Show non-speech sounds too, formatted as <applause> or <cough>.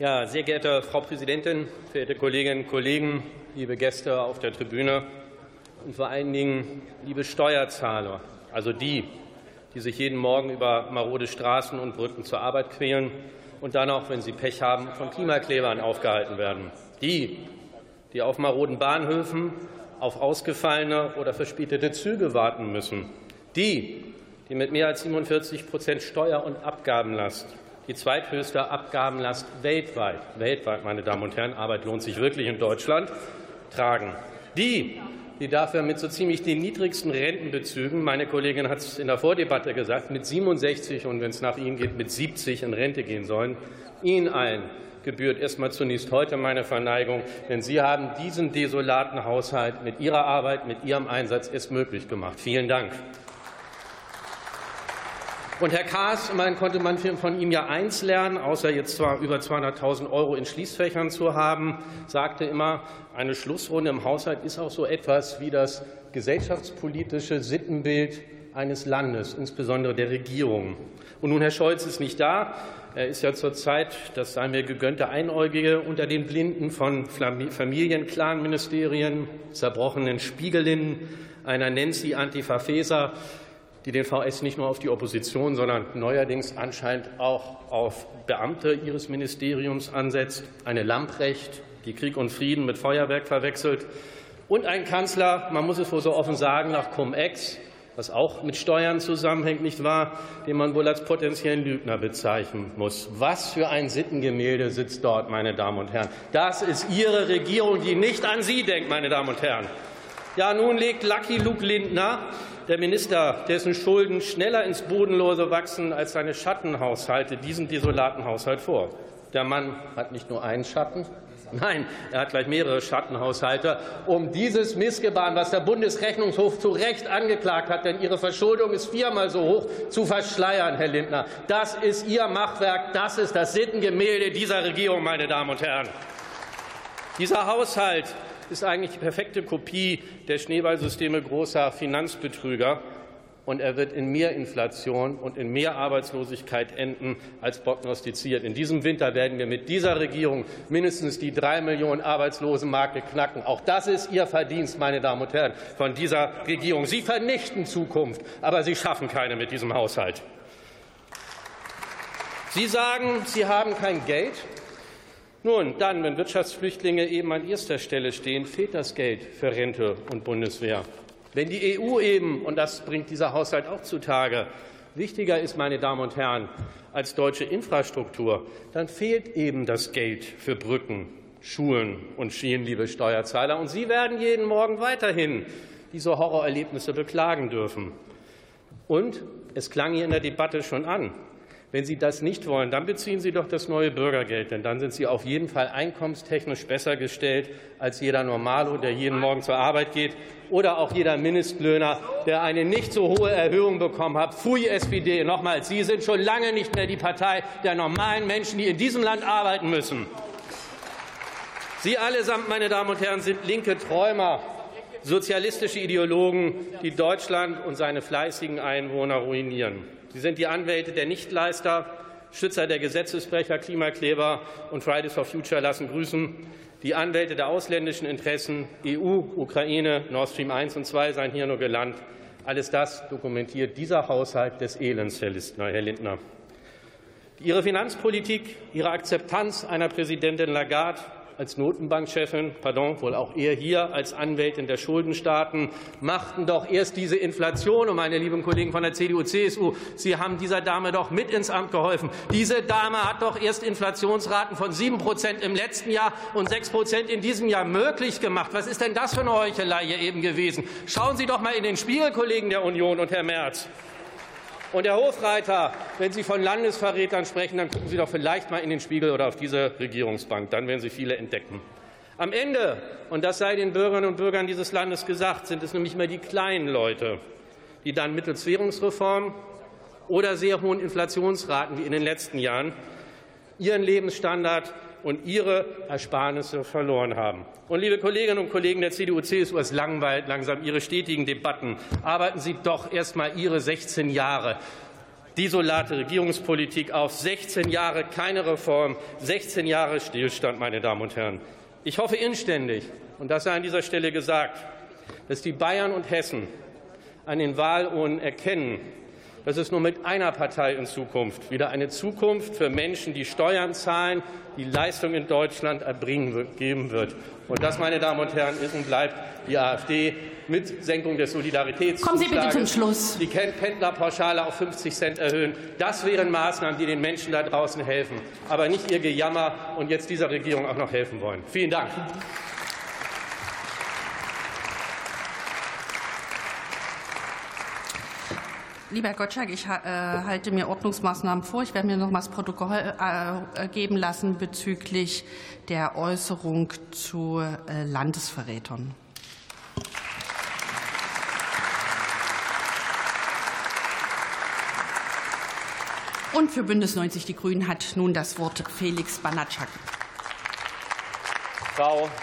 Ja, sehr geehrte Frau Präsidentin, verehrte Kolleginnen und Kollegen, liebe Gäste auf der Tribüne und vor allen Dingen liebe Steuerzahler, also die, die sich jeden Morgen über marode Straßen und Brücken zur Arbeit quälen und dann auch, wenn sie Pech haben, von Klimaklebern aufgehalten werden. Die, die auf maroden Bahnhöfen auf ausgefallene oder verspätete Züge warten müssen. Die, die mit mehr als 47 Prozent Steuer- und Abgabenlast die zweithöchste Abgabenlast weltweit, weltweit, meine Damen und Herren, Arbeit lohnt sich wirklich in Deutschland, tragen. Die, die dafür mit so ziemlich den niedrigsten Rentenbezügen, meine Kollegin hat es in der Vordebatte gesagt, mit 67 und wenn es nach Ihnen geht, mit 70 in Rente gehen sollen, Ihnen allen gebührt erstmal zunächst heute meine Verneigung, denn Sie haben diesen desolaten Haushalt mit Ihrer Arbeit, mit Ihrem Einsatz erst möglich gemacht. Vielen Dank. Und Herr Kaas, immerhin konnte man von ihm ja eins lernen, außer jetzt zwar über 200.000 Euro in Schließfächern zu haben, sagte immer, eine Schlussrunde im Haushalt ist auch so etwas wie das gesellschaftspolitische Sittenbild eines Landes, insbesondere der Regierung. Und nun, Herr Scholz ist nicht da. Er ist ja zurzeit, das sei mir gegönnte Einäugige unter den Blinden von Familienclan-Ministerien, zerbrochenen Spiegelinnen, einer Nancy Antifa Faeser, die den VS nicht nur auf die Opposition, sondern neuerdings anscheinend auch auf Beamte ihres Ministeriums ansetzt, eine Lamprecht, die Krieg und Frieden mit Feuerwerk verwechselt, und ein Kanzler, man muss es wohl so offen sagen, nach Cum-Ex, was auch mit Steuern zusammenhängt, nicht wahr, den man wohl als potenziellen Lügner bezeichnen muss. Was für ein Sittengemälde sitzt dort, meine Damen und Herren. Das ist Ihre Regierung, die nicht an Sie denkt, meine Damen und Herren. Ja, nun legt Lucky Luke Lindner der Minister, dessen Schulden schneller ins Bodenlose wachsen als seine Schattenhaushalte, diesen desolaten Haushalt vor. Der Mann hat nicht nur einen Schatten, <laughs> Nein, er hat gleich mehrere Schattenhaushalte, um dieses Missgebaren, was der Bundesrechnungshof zu Recht angeklagt hat, denn Ihre Verschuldung ist viermal so hoch, zu verschleiern, Herr Lindner. Das ist Ihr Machwerk, das ist das Sittengemälde dieser Regierung, meine Damen und Herren. Dieser Haushalt ist eigentlich die perfekte Kopie der Schneeballsysteme großer Finanzbetrüger. Und er wird in mehr Inflation und in mehr Arbeitslosigkeit enden als prognostiziert. In diesem Winter werden wir mit dieser Regierung mindestens die drei Millionen Arbeitslosenmarke knacken. Auch das ist Ihr Verdienst, meine Damen und Herren, von dieser Regierung. Sie vernichten Zukunft, aber Sie schaffen keine mit diesem Haushalt. Sie sagen, Sie haben kein Geld. Nun, dann, wenn Wirtschaftsflüchtlinge eben an erster Stelle stehen, fehlt das Geld für Rente und Bundeswehr. Wenn die EU eben, und das bringt dieser Haushalt auch zutage, wichtiger ist, meine Damen und Herren, als deutsche Infrastruktur, dann fehlt eben das Geld für Brücken, Schulen und Schienen, liebe Steuerzahler. Und Sie werden jeden Morgen weiterhin diese Horrorerlebnisse beklagen dürfen. Und es klang hier in der Debatte schon an. Wenn Sie das nicht wollen, dann beziehen Sie doch das neue Bürgergeld, denn dann sind Sie auf jeden Fall einkommenstechnisch besser gestellt als jeder Normalo, der jeden Morgen zur Arbeit geht, oder auch jeder Mindestlöhner, der eine nicht so hohe Erhöhung bekommen hat. Pfui, SPD, nochmal, Sie sind schon lange nicht mehr die Partei der normalen Menschen, die in diesem Land arbeiten müssen. Sie allesamt, meine Damen und Herren, sind linke Träumer, sozialistische Ideologen, die Deutschland und seine fleißigen Einwohner ruinieren. Sie sind die Anwälte der Nichtleister, Schützer der Gesetzesbrecher, Klimakleber und Fridays for Future lassen grüßen. Die Anwälte der ausländischen Interessen, EU, Ukraine, Nord Stream 1 und 2 seien hier nur gelandet. Alles das dokumentiert dieser Haushalt des Elends, Herr Lindner. Ihre Finanzpolitik, Ihre Akzeptanz einer Präsidentin Lagarde als Notenbankchefin, pardon, wohl auch eher hier als Anwältin der Schuldenstaaten, machten doch erst diese Inflation. Und meine lieben Kollegen von der CDU, CSU, Sie haben dieser Dame doch mit ins Amt geholfen. Diese Dame hat doch erst Inflationsraten von 7 Prozent im letzten Jahr und 6 Prozent in diesem Jahr möglich gemacht. Was ist denn das für eine Heuchelei hier eben gewesen? Schauen Sie doch mal in den Spiegel, Kollegen der Union und Herr Merz. Und Herr Hofreiter, wenn Sie von Landesverrätern sprechen, dann gucken Sie doch vielleicht mal in den Spiegel oder auf diese Regierungsbank. Dann werden Sie viele entdecken. Am Ende, und das sei den Bürgerinnen und Bürgern dieses Landes gesagt, sind es nämlich immer die kleinen Leute, die dann mittels Währungsreform oder sehr hohen Inflationsraten wie in den letzten Jahren ihren Lebensstandard und ihre Ersparnisse verloren haben. Und liebe Kolleginnen und Kollegen der CDU, CSU, es langweilt langsam Ihre stetigen Debatten. Arbeiten Sie doch erst mal Ihre 16 Jahre desolate Regierungspolitik auf. 16 Jahre keine Reform, 16 Jahre Stillstand, meine Damen und Herren. Ich hoffe inständig, und das sei an dieser Stelle gesagt, dass die Bayern und Hessen an den Wahlurnen erkennen, dass es nur mit einer Partei in Zukunft wieder eine Zukunft für Menschen, die Steuern zahlen, die Leistung in Deutschland erbringen geben wird. Und das, meine Damen und Herren, ist und bleibt die AfD mit Senkung des Solidaritätszuschlages. Kommen Sie bitte zum Schluss. Die Pendlerpauschale auf 50 Cent erhöhen. Das wären Maßnahmen, die den Menschen da draußen helfen, aber nicht Ihr Gejammer und jetzt dieser Regierung auch noch helfen wollen. Vielen Dank. Lieber Herr Gottschalk, ich äh, halte mir Ordnungsmaßnahmen vor. Ich werde mir noch mal das Protokoll äh, geben lassen bezüglich der Äußerung zu äh, Landesverrätern. Und für Bündnis 90 Die Grünen hat nun das Wort Felix Banatschak. Frau